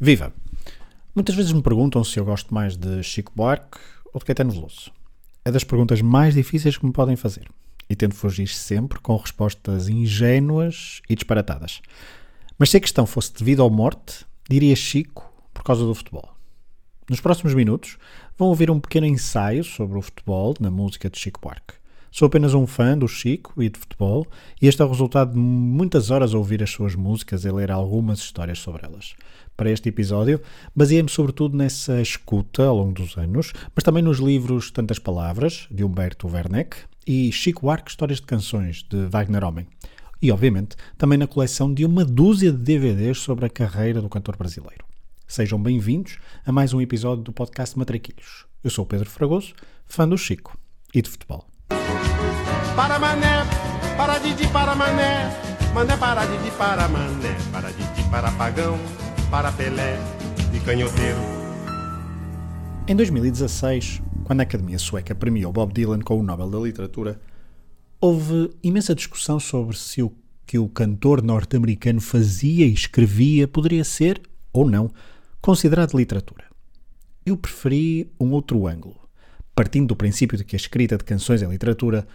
Viva! Muitas vezes me perguntam se eu gosto mais de Chico Buarque ou de Caetano Veloso. É das perguntas mais difíceis que me podem fazer e tento fugir sempre com respostas ingênuas e disparatadas. Mas se a questão fosse devido à morte, diria Chico por causa do futebol. Nos próximos minutos vão ouvir um pequeno ensaio sobre o futebol na música de Chico Buarque. Sou apenas um fã do Chico e de futebol, e este é o resultado de muitas horas a ouvir as suas músicas e ler algumas histórias sobre elas. Para este episódio, baseei-me sobretudo nessa escuta ao longo dos anos, mas também nos livros Tantas Palavras, de Humberto Werneck, e Chico Buarque Histórias de Canções, de Wagner Homem. E, obviamente, também na coleção de uma dúzia de DVDs sobre a carreira do cantor brasileiro. Sejam bem-vindos a mais um episódio do podcast Matraquilhos. Eu sou o Pedro Fragoso, fã do Chico e de futebol. Para mané, para Didi, para mané, mané para Didi, para mané, para Didi, para pagão, para Pelé e canhoteiro. Em 2016, quando a Academia Sueca premiou Bob Dylan com o Nobel da Literatura, houve imensa discussão sobre se o que o cantor norte-americano fazia e escrevia poderia ser, ou não, considerado literatura. Eu preferi um outro ângulo. Partindo do princípio de que a escrita de canções é literatura,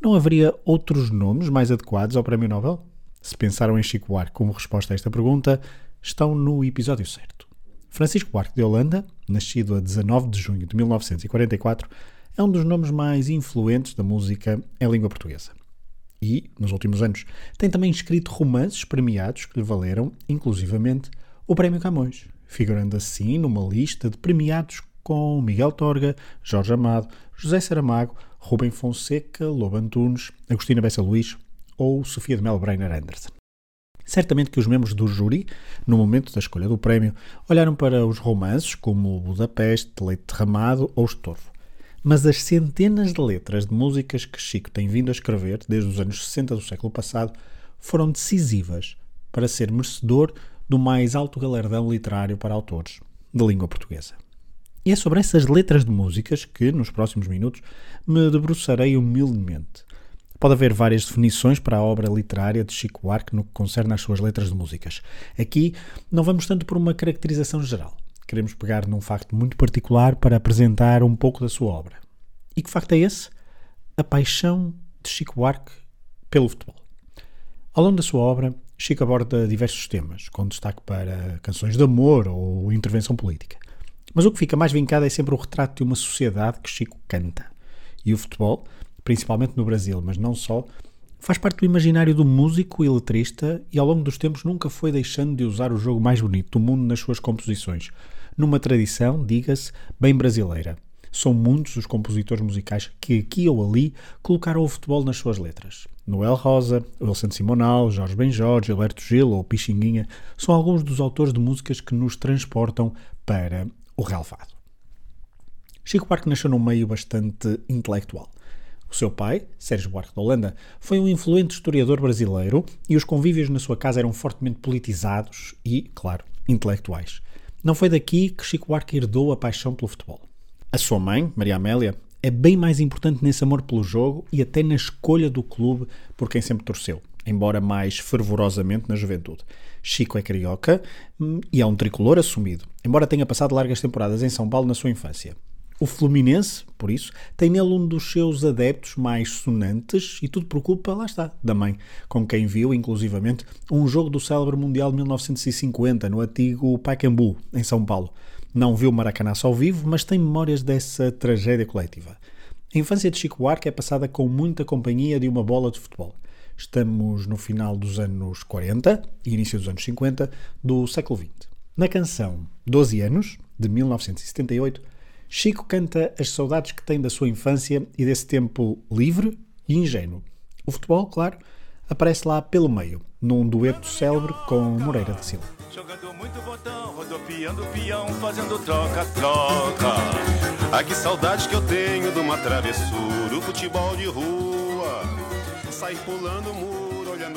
não haveria outros nomes mais adequados ao Prémio Nobel? Se pensaram em Chico Buarque como resposta a esta pergunta, estão no episódio certo. Francisco Buarque de Holanda, nascido a 19 de junho de 1944, é um dos nomes mais influentes da música em língua portuguesa. E, nos últimos anos, tem também escrito romances premiados que lhe valeram, inclusivamente, o Prémio Camões, figurando assim numa lista de premiados com Miguel Torga, Jorge Amado, José Saramago, Rubem Fonseca, Lobo Antunes, Agostina Bessa Luís ou Sofia de Mel Breiner Anderson. Certamente que os membros do júri, no momento da escolha do prémio, olharam para os romances como Budapeste, Leite Derramado ou Estorvo. Mas as centenas de letras de músicas que Chico tem vindo a escrever desde os anos 60 do século passado foram decisivas para ser merecedor do mais alto galardão literário para autores de língua portuguesa. E é sobre essas letras de músicas que, nos próximos minutos, me debruçarei humildemente. Pode haver várias definições para a obra literária de Chico Buarque no que concerne às suas letras de músicas. Aqui não vamos tanto por uma caracterização geral. Queremos pegar num facto muito particular para apresentar um pouco da sua obra. E que facto é esse? A paixão de Chico Buarque pelo futebol. Ao longo da sua obra, Chico aborda diversos temas, com destaque para canções de amor ou intervenção política. Mas o que fica mais vincado é sempre o retrato de uma sociedade que Chico canta. E o futebol, principalmente no Brasil, mas não só, faz parte do imaginário do músico e letrista e ao longo dos tempos nunca foi deixando de usar o jogo mais bonito do mundo nas suas composições, numa tradição, diga-se, bem brasileira. São muitos os compositores musicais que aqui ou ali colocaram o futebol nas suas letras. Noel Rosa, Wilson Simonal, Jorge Benjor, Gilberto Gil ou Pixinguinha são alguns dos autores de músicas que nos transportam para o relevado. Chico Buarque nasceu num meio bastante intelectual. O seu pai, Sérgio Buarque de Holanda, foi um influente historiador brasileiro e os convívios na sua casa eram fortemente politizados e, claro, intelectuais. Não foi daqui que Chico Buarque herdou a paixão pelo futebol. A sua mãe, Maria Amélia, é bem mais importante nesse amor pelo jogo e até na escolha do clube por quem sempre torceu, embora mais fervorosamente na juventude. Chico é carioca hum, e é um tricolor assumido, embora tenha passado largas temporadas em São Paulo na sua infância. O Fluminense, por isso, tem nele um dos seus adeptos mais sonantes e tudo por culpa, lá está, da mãe, com quem viu, inclusivamente, um jogo do célebre Mundial de 1950 no antigo Pacaembu, em São Paulo. Não viu Maracanã ao vivo, mas tem memórias dessa tragédia coletiva. A infância de Chico Buarque é passada com muita companhia de uma bola de futebol. Estamos no final dos anos 40 e início dos anos 50 do século XX. Na canção 12 anos, de 1978, Chico canta as saudades que tem da sua infância e desse tempo livre e ingênuo. O futebol, claro, aparece lá pelo meio, num dueto célebre com Moreira da Silva. Jogando muito botão, rodopiando peão, fazendo troca-troca. Ai que saudades que eu tenho de uma travessura, o futebol de rua. Pulando o muro, olhando.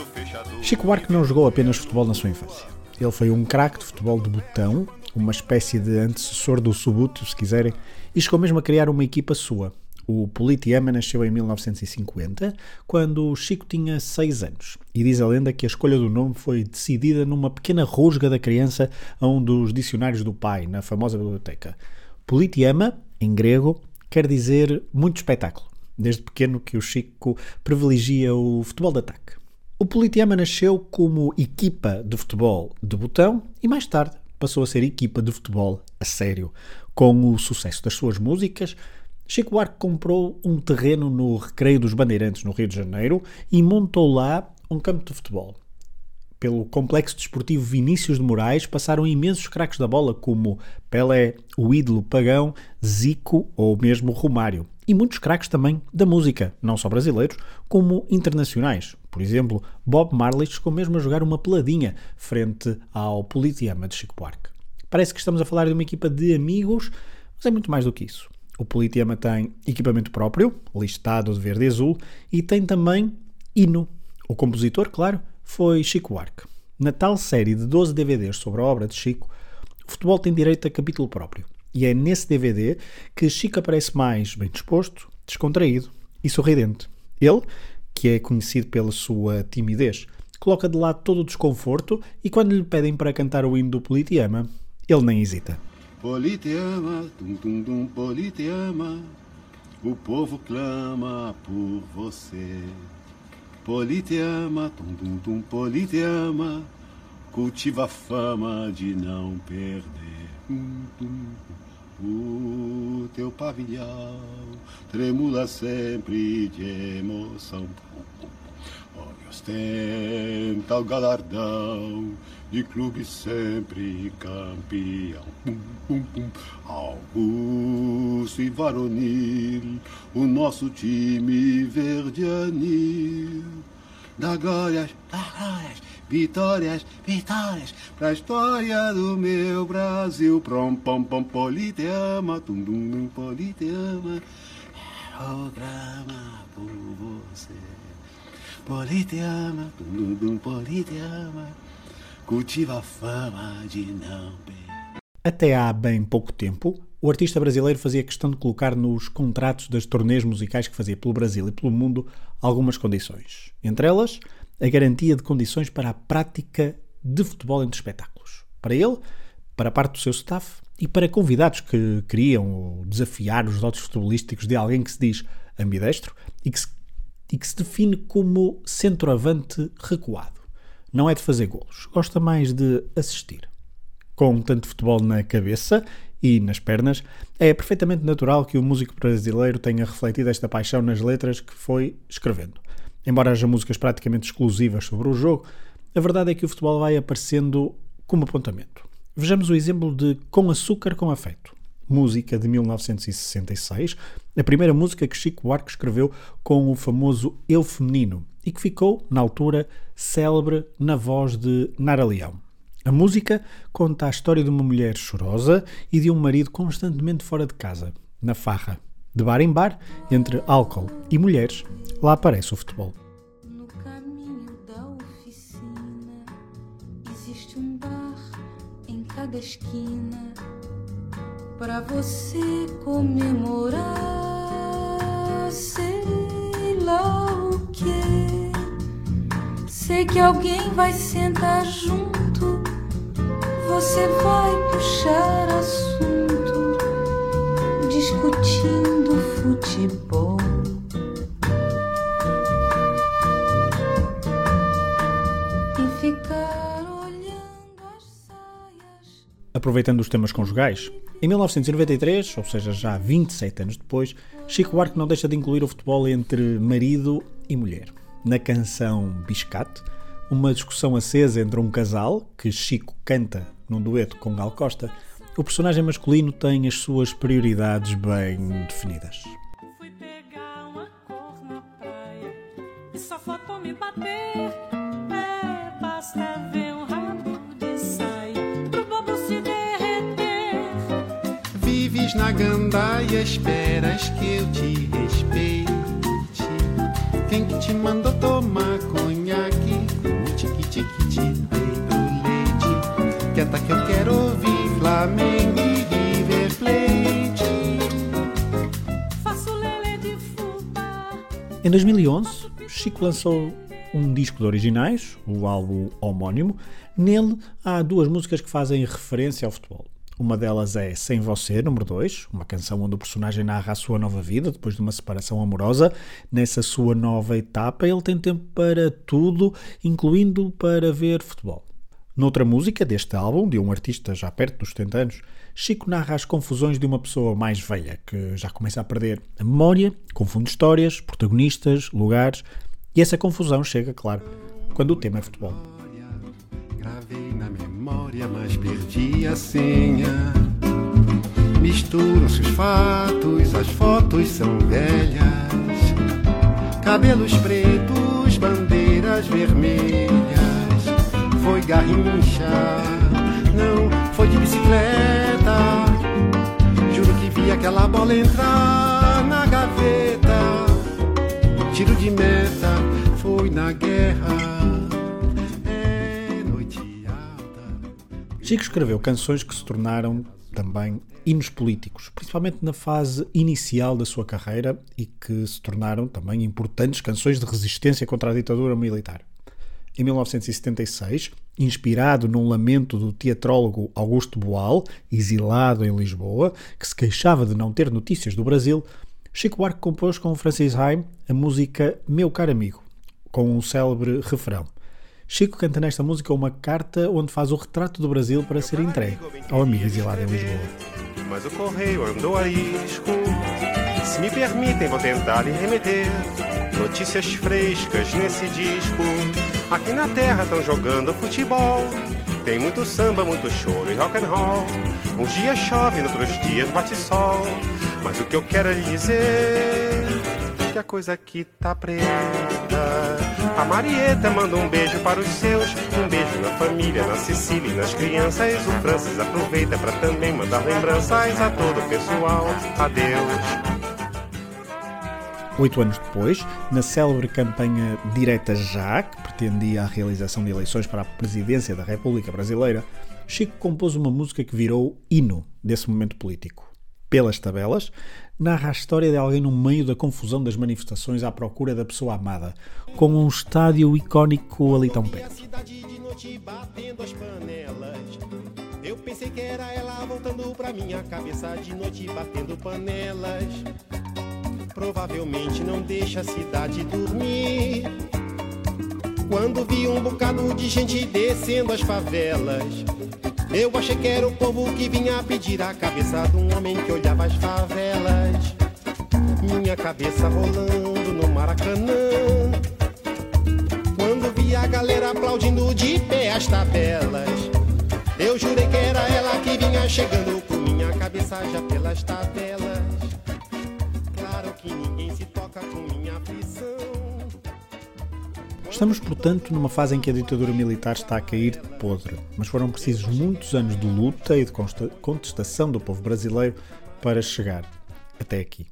Chico Buarque não jogou apenas futebol na sua infância. Ele foi um craque de futebol de botão, uma espécie de antecessor do Subuto, se quiserem, e chegou mesmo a criar uma equipa sua, O Politeama nasceu em 1950, quando Chico tinha 6 anos, e diz a lenda que a escolha do nome foi decidida numa pequena rusga da criança a um dos dicionários do pai, na famosa biblioteca. Politeama, em grego, quer dizer muito espetáculo, desde pequeno que o Chico privilegia o futebol de ataque. O Politeama nasceu como equipa de futebol de botão e mais tarde passou a ser equipa de futebol a sério. Com o sucesso das suas músicas, Chico Buarque comprou um terreno no Recreio dos Bandeirantes, no Rio de Janeiro, e montou lá um campo de futebol. Pelo complexo desportivo Vinícius de Moraes passaram imensos craques da bola como Pelé, o ídolo Pagão, Zico ou mesmo Romário. E muitos craques também da música, não só brasileiros, como internacionais. Por exemplo, Bob Marley chegou mesmo a jogar uma peladinha frente ao Politeama de Chico Buarque. Parece que estamos a falar de uma equipa de amigos, mas é muito mais do que isso. O Politeama tem equipamento próprio, listado de verde e azul, e tem também hino. O compositor, claro, foi Chico Buarque. Na tal série de 12 DVDs sobre a obra de Chico, o futebol tem direito a capítulo próprio. E é nesse DVD que Chico aparece mais bem disposto, descontraído e sorridente. Ele, que é conhecido pela sua timidez, coloca de lado todo o desconforto e quando lhe pedem para cantar o hino do Politeama, ele nem hesita. Politeama, tum tum tum, Politeama, o povo clama por você. Politeama, tum tum tum, Politeama, cultiva a fama de não perder. O teu pavilhão tremula sempre de emoção. Olha, ostenta o galardão de clube sempre campeão. Pum, pum, pum. Augusto e varonil, o nosso time verde anil. Dá glórias, dá glórias, vitórias, vitórias, pra história do meu Brasil. Prom, pom, pom, politeama, tum, dum, dum, politeama. Programa por você. Politeama, tum, dum, dum, politeama cultiva a fama de não perder. Até há bem pouco tempo, o artista brasileiro fazia questão de colocar nos contratos das turnês musicais que fazia pelo Brasil e pelo mundo algumas condições. Entre elas, a garantia de condições para a prática de futebol entre espetáculos. Para ele, para parte do seu staff e para convidados que queriam desafiar os dotes futebolísticos de alguém que se diz ambidestro e que se, e que se define como centroavante recuado não é de fazer golos, gosta mais de assistir. Com tanto futebol na cabeça e nas pernas, é perfeitamente natural que o músico brasileiro tenha refletido esta paixão nas letras que foi escrevendo. Embora haja músicas praticamente exclusivas sobre o jogo, a verdade é que o futebol vai aparecendo como apontamento. Vejamos o exemplo de Com Açúcar com Afeto, música de 1966, a primeira música que Chico Buarque escreveu com o famoso Eu Feminino, e que ficou, na altura, célebre na voz de Nara Leão. A música conta a história de uma mulher chorosa e de um marido constantemente fora de casa, na farra. De bar em bar, entre álcool e mulheres, lá aparece o futebol. No caminho da oficina existe um bar em cada esquina para você comemorar, sei lá o que. Sei que alguém vai sentar junto, você vai puxar assunto, discutindo futebol. E ficar olhando as saias. Aproveitando os temas conjugais, em 1993, ou seja, já 27 anos depois, Chico Buarque não deixa de incluir o futebol entre marido e mulher. Na canção Biscate, uma discussão acesa entre um casal, que Chico canta num dueto com Gal Costa, o personagem masculino tem as suas prioridades bem definidas. Fui pegar uma cor na praia e só faltou me bater. É, basta ver um rabo de saia pro bobo se derreter. Vives na gandaia, esperas que eu te respeite. Quem que te mandou tomar conhaque? Te dei do leite. Quieta que eu quero ouvir Em 2011, Chico lançou um disco de originais, o álbum homónimo. Nele há duas músicas que fazem referência ao futebol. Uma delas é Sem Você, número 2, uma canção onde o personagem narra a sua nova vida depois de uma separação amorosa. Nessa sua nova etapa, ele tem tempo para tudo, incluindo para ver futebol. Noutra música deste álbum, de um artista já perto dos 70 anos, Chico narra as confusões de uma pessoa mais velha, que já começa a perder a memória, confunde histórias, protagonistas, lugares, e essa confusão chega, claro, quando o tema é futebol. Gravei na memória, mas perdi a senha. Misturam-se os fatos, as fotos são velhas. Cabelos pretos, bandeiras vermelhas. Garrincha, não foi de bicicleta. Juro que vi aquela bola entrar na gaveta. Tiro de meta, foi na guerra. É noite alta. Chico escreveu canções que se tornaram também hinos políticos, principalmente na fase inicial da sua carreira e que se tornaram também importantes canções de resistência contra a ditadura militar. Em 1976, inspirado num lamento do teatrólogo Augusto Boal, exilado em Lisboa, que se queixava de não ter notícias do Brasil, Chico Buarque compôs com Francis Haim a música Meu Caro Amigo, com um célebre refrão. Chico canta nesta música uma carta onde faz o retrato do Brasil para ser entregue ao amigo exilado em Lisboa. Mas o correio andou a isco. Se me permitem, vou tentar lhe remeter notícias frescas nesse disco. Aqui na terra estão jogando futebol. Tem muito samba, muito choro e rock and roll. Uns dias chove, outros dias bate sol. Mas o que eu quero é lhe dizer que a coisa aqui tá preta. A Marieta manda um beijo para os seus, um beijo na família, na Sicília e nas crianças. O Francis aproveita para também mandar lembranças a todo o pessoal. Adeus. Oito anos depois, na célebre campanha Direta Já, que pretendia a realização de eleições para a presidência da República Brasileira, Chico compôs uma música que virou hino desse momento político. Pelas tabelas, narra a história de alguém no meio da confusão das manifestações à procura da pessoa amada, com um estádio icónico ali tão perto. Eu pensei que era ela voltando pra minha cabeça de noite batendo panelas. Provavelmente não deixa a cidade dormir. Quando vi um bocado de gente descendo as favelas, eu achei que era o povo que vinha pedir a cabeça de um homem que olhava as favelas. Minha cabeça rolando no Maracanã. Quando vi a galera aplaudindo de pé as tabelas, eu jurei que era ela que vinha chegando com minha cabeça já pelas tabelas. Estamos, portanto, numa fase em que a ditadura militar está a cair de podre, mas foram precisos muitos anos de luta e de contestação do povo brasileiro para chegar até aqui.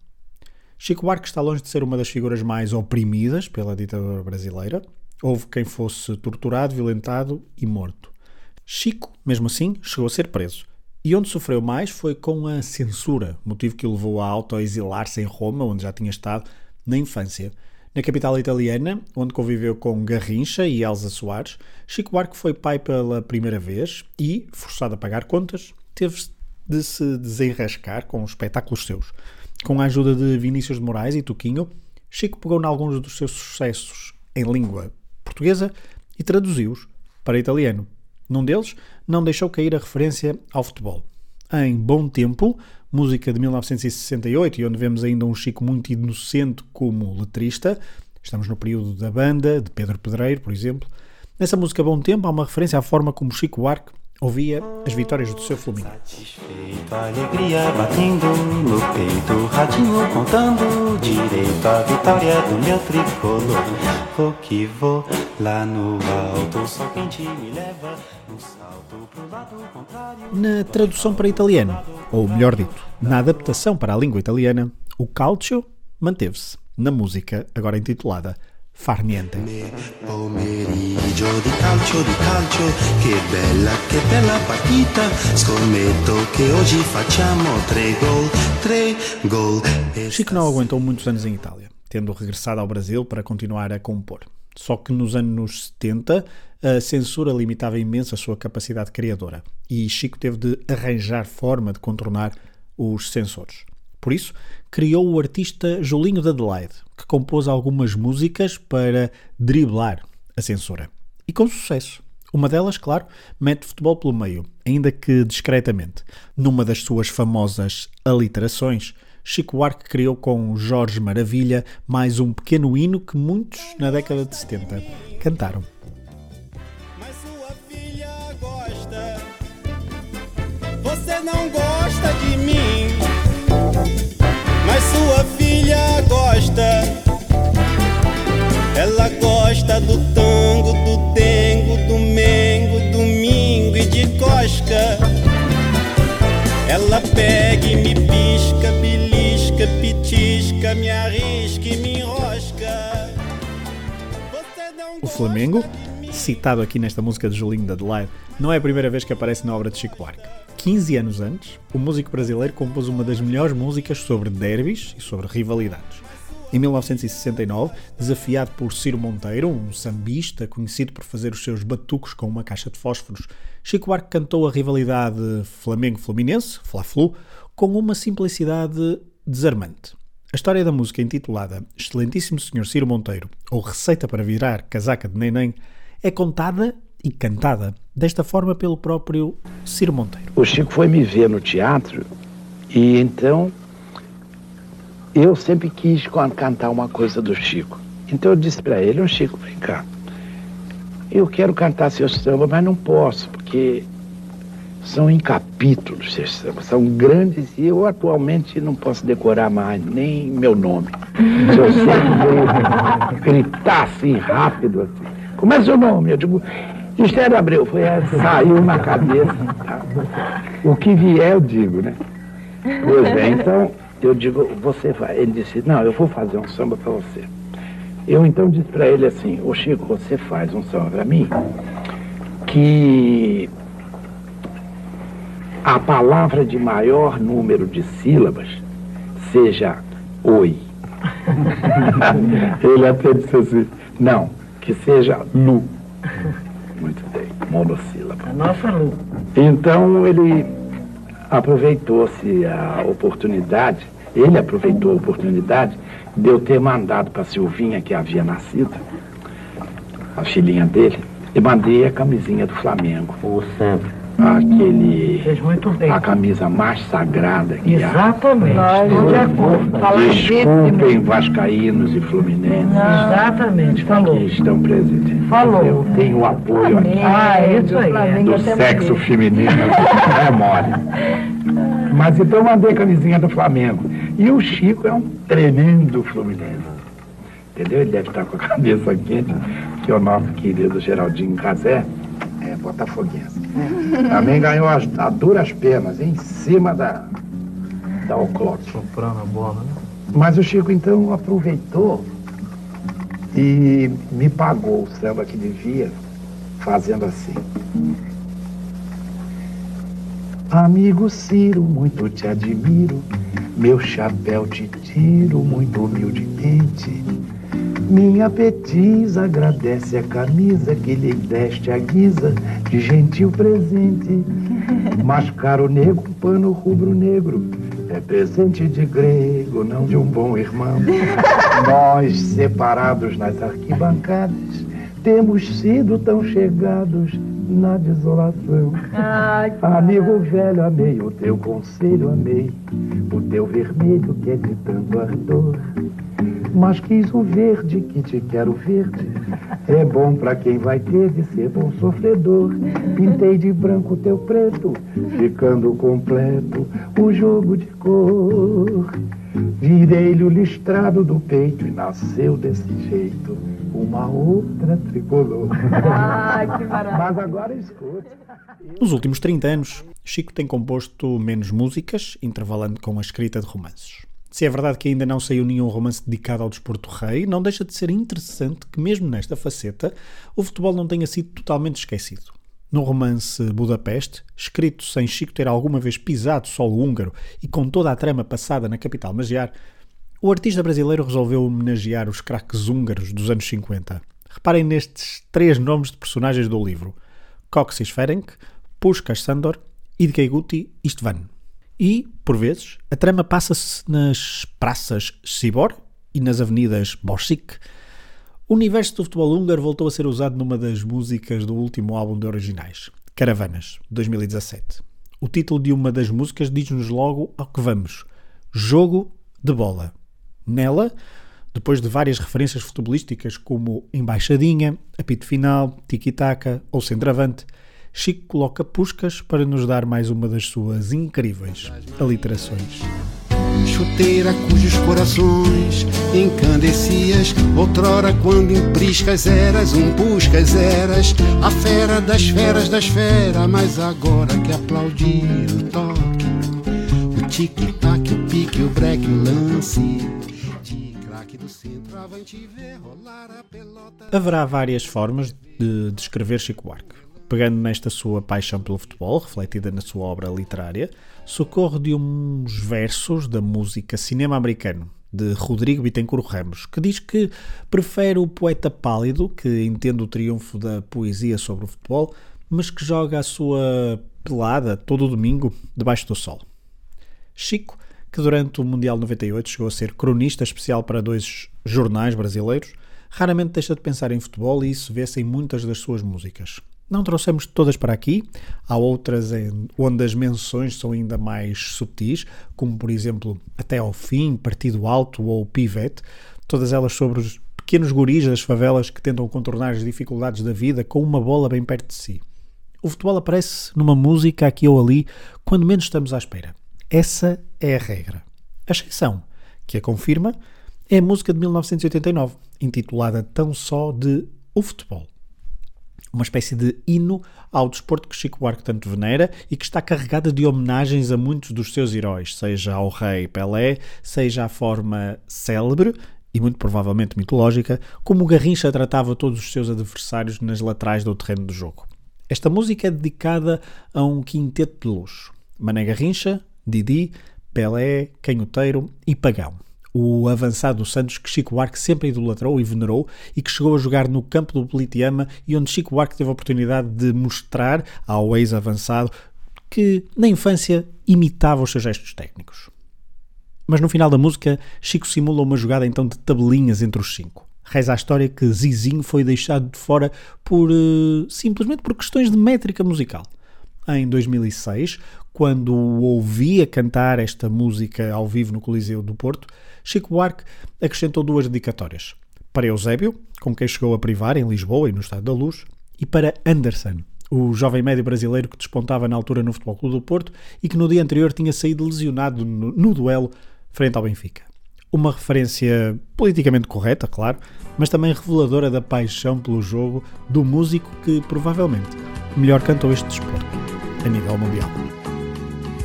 Chico Buarque está longe de ser uma das figuras mais oprimidas pela ditadura brasileira. Houve quem fosse torturado, violentado e morto. Chico, mesmo assim, chegou a ser preso. E onde sofreu mais foi com a censura, motivo que o levou a autoexilar-se em Roma, onde já tinha estado na infância. Na capital italiana, onde conviveu com Garrincha e Elsa Soares, Chico Buarque foi pai pela primeira vez e, forçado a pagar contas, teve de se desenrascar com os espetáculos seus. Com a ajuda de Vinícius de Moraes e Tuquinho, Chico pegou em alguns dos seus sucessos em língua portuguesa e traduziu-os para italiano. Num deles, não deixou cair a referência ao futebol. Em Bom Tempo, música de 1968, e onde vemos ainda um Chico muito inocente como letrista, estamos no período da banda, de Pedro Pedreiro, por exemplo. Nessa música Bom Tempo há uma referência à forma como Chico Buarque ouvia as vitórias do seu Fluminense. Satisfeito, alegria batendo no peito, radinho contando direito a vitória do meu tricolor. Vou que vou lá no alto, quente me leva salto pro lado contrário. Na tradução para italiano, ou melhor dito, na adaptação para a língua italiana, o calcio manteve-se na música agora intitulada Far Niente. Pomeriggio di calcio, di calcio, che bella, che bella partita. Scommetto che oggi facciamo tre gol, tre gol. Chico não aguentou muitos anos em Itália. tendo regressado ao Brasil para continuar a compor. Só que nos anos 70 a censura limitava imenso a sua capacidade criadora e Chico teve de arranjar forma de contornar os censores. Por isso, criou o artista Julinho de Adelaide, que compôs algumas músicas para driblar a censura. E com sucesso. Uma delas, claro, mete futebol pelo meio, ainda que discretamente. Numa das suas famosas aliterações, Chico Buarque criou com Jorge Maravilha mais um pequeno hino que muitos, na década de 70, cantaram. Mas sua filha gosta. Você não gosta de mim. Sua filha gosta. Ela gosta do tango, do dengo, do mengo, domingo e de cosca. Ela pega e me pisca, belisca, pitisca, me arrisca e me enrosca. O Flamengo, citado aqui nesta música de Julinho de Adelaide, não é a primeira vez que aparece na obra de Chico Buarque. 15 anos antes, o músico brasileiro compôs uma das melhores músicas sobre derbys e sobre rivalidades. Em 1969, desafiado por Ciro Monteiro, um sambista conhecido por fazer os seus batucos com uma caixa de fósforos, Chico Buarque cantou a rivalidade Flamengo-Fluminense, Fla-Flu, com uma simplicidade desarmante. A história da música intitulada Excelentíssimo Senhor Ciro Monteiro ou Receita para Virar Casaca de Neném é contada e cantada desta forma pelo próprio Ciro Monteiro. O Chico foi me ver no teatro e então eu sempre quis can- cantar uma coisa do Chico. Então eu disse para ele, ô Chico, vem cá. Eu quero cantar seu samba, mas não posso, porque são em capítulos seus sambas, são grandes e eu atualmente não posso decorar mais nem meu nome. Se eu sempre gritar assim rápido, assim, como é seu nome? Eu digo, Estéreo Abreu, foi essa, saiu na cabeça. tá? O que vier eu digo, né? Pois é, então eu digo, você vai. Ele disse, não, eu vou fazer um samba para você. Eu então disse para ele assim, ô Chico, você faz um samba para mim que a palavra de maior número de sílabas seja oi. ele até disse assim, não, que seja lu. Muito bem, monossílaba. Nossa Lu. Então ele aproveitou-se a oportunidade, ele aproveitou a oportunidade de eu ter mandado para Silvinha, que havia nascido, a filhinha dele, e mandei a camisinha do Flamengo. O sempre. Aquele. Fez muito bem. A camisa mais sagrada que há. Exatamente. De acordo. Falar Desculpem, Vascaínos e Fluminenses Exatamente, falou. que estão presentes. Falou. Eu tenho o apoio aqui Ah, é isso aí. do sexo feminino. É mole. Mas então mandei a camisinha do Flamengo. E o Chico é um tremendo fluminense. Entendeu? Ele deve estar com a cabeça quente, que o nosso querido Geraldinho Casé é botafoguense. Também ganhou as, a duras penas, em cima da, da Oclock. Soprando a bola, né? Mas o Chico então aproveitou e me pagou o samba que devia, fazendo assim. Amigo Ciro, muito te admiro, meu chapéu te tiro muito humildemente. Minha petiza agradece a camisa que lhe deste a guisa de gentil presente. Mascaro negro, pano rubro-negro, é presente de grego, não de um bom irmão. Nós, separados nas arquibancadas, temos sido tão chegados na desolação. Amigo velho, amei o teu conselho, amei o teu vermelho que é de tanto ardor. Mas quis o verde que te quero verde. É bom pra quem vai ter de ser bom sofredor. Pintei de branco o teu preto, ficando completo o jogo de cor. Virei-lhe o listrado do peito e nasceu desse jeito uma outra tricolor. Mas agora escuta. Nos últimos 30 anos, Chico tem composto menos músicas, intervalando com a escrita de romances. Se é verdade que ainda não saiu nenhum romance dedicado ao desporto rei, não deixa de ser interessante que, mesmo nesta faceta, o futebol não tenha sido totalmente esquecido. No romance Budapeste, escrito sem Chico ter alguma vez pisado solo húngaro e com toda a trama passada na capital magiar, O artista brasileiro resolveu homenagear os craques húngaros dos anos 50. Reparem nestes três nomes de personagens do livro: Coxis Ferenc, Puskás Sandor, Idkeguti Istvan. E, por vezes, a trama passa-se nas praças Sibor e nas avenidas Borsik. O universo do futebol húngaro voltou a ser usado numa das músicas do último álbum de originais, Caravanas, 2017. O título de uma das músicas diz-nos logo ao que vamos: Jogo de bola. Nela, depois de várias referências futebolísticas como embaixadinha, apito final, tiki-taka ou centroavante, Chico coloca Puscas para nos dar mais uma das suas incríveis aliterações. Chuteira cujos corações encandecias Outrora quando em priscas eras um puscas eras A fera das feras das feras Mas agora que aplaudir o toque O tic-tac, o pique, o break, o lance Haverá várias formas de descrever Chico Buarque. Pegando nesta sua paixão pelo futebol, refletida na sua obra literária, socorro de uns versos da música Cinema Americano, de Rodrigo Bittencourt Ramos, que diz que prefere o poeta pálido, que entende o triunfo da poesia sobre o futebol, mas que joga a sua pelada todo o domingo debaixo do sol. Chico, que durante o Mundial 98 chegou a ser cronista especial para dois jornais brasileiros, raramente deixa de pensar em futebol e isso vê-se em muitas das suas músicas. Não trouxemos todas para aqui, há outras onde as menções são ainda mais subtis, como por exemplo Até ao Fim, Partido Alto ou Pivete, todas elas sobre os pequenos guris das favelas que tentam contornar as dificuldades da vida com uma bola bem perto de si. O futebol aparece numa música aqui ou ali quando menos estamos à espera. Essa é a regra. A exceção, que a confirma, é a música de 1989, intitulada tão só de O Futebol. Uma espécie de hino ao desporto que Chico Buarque tanto venera e que está carregada de homenagens a muitos dos seus heróis, seja ao rei Pelé, seja à forma célebre e muito provavelmente mitológica, como o Garrincha tratava todos os seus adversários nas laterais do terreno do jogo. Esta música é dedicada a um quinteto de luxo. Mané Garrincha, Didi, Pelé, Canhoteiro e Pagão. O avançado do Santos que Chico Buarque sempre idolatrou e venerou e que chegou a jogar no campo do Politeama e onde Chico Buarque teve a oportunidade de mostrar ao ex-avançado que na infância imitava os seus gestos técnicos. Mas no final da música, Chico simula uma jogada então de tabelinhas entre os cinco. Reza a história que Zizinho foi deixado de fora por eh, simplesmente por questões de métrica musical. Em 2006, quando ouvia cantar esta música ao vivo no Coliseu do Porto, Chico Buarque acrescentou duas dedicatórias. Para Eusébio, com quem chegou a privar em Lisboa e no Estado da Luz, e para Anderson, o jovem médio brasileiro que despontava na altura no Futebol Clube do Porto e que no dia anterior tinha saído lesionado no, no duelo frente ao Benfica. Uma referência politicamente correta, claro, mas também reveladora da paixão pelo jogo do músico que provavelmente melhor cantou este desporto a nível mundial.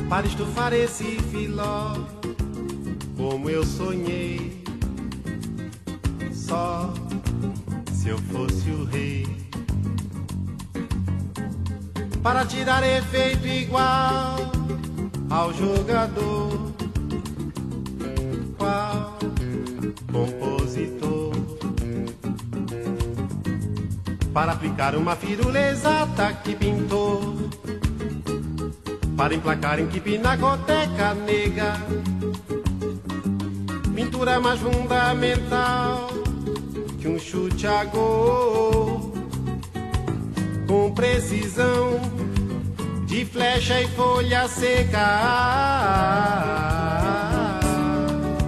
Para estufar esse filó, como eu sonhei. Só se eu fosse o rei. Para tirar efeito igual ao jogador. Qual compositor? Para aplicar uma firula exata que pintou para emplacar em que pinacoteca nega. Pintura mais fundamental que um chute a gol. Com precisão de flecha e folha seca.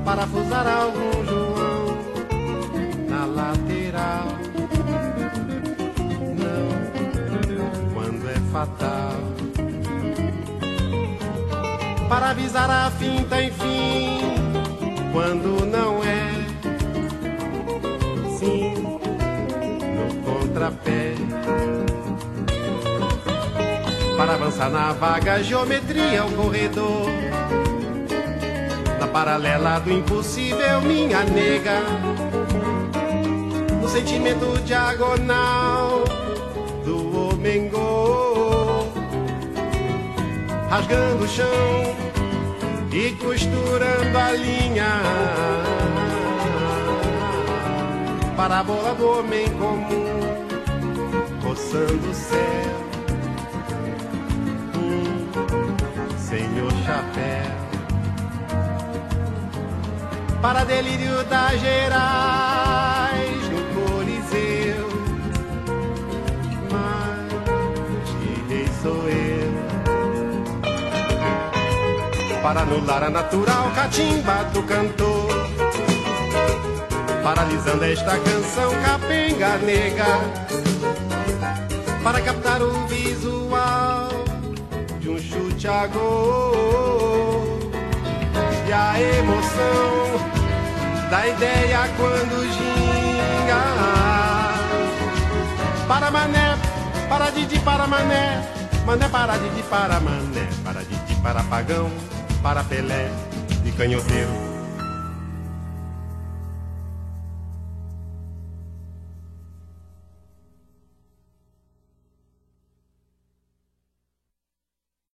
Parafusar algum João na lateral. Não, quando é fatal para avisar a finta, enfim, quando não é. Sim, no contrapé. Para avançar na vaga geometria, o corredor. Na paralela do impossível, minha nega. No sentimento diagonal rasgando o chão e costurando a linha para a bola do homem comum, roçando o céu. Hum, senhor chapéu, para delírio das gerais Para anular a natural catimba do cantor. Paralisando esta canção capenga nega Para captar o visual de um chute a gol. E a emoção da ideia quando ginga. Para mané, para Didi, para mané. Mané para Didi, para mané. Para Didi, para pagão, para Pelé e canhoteiro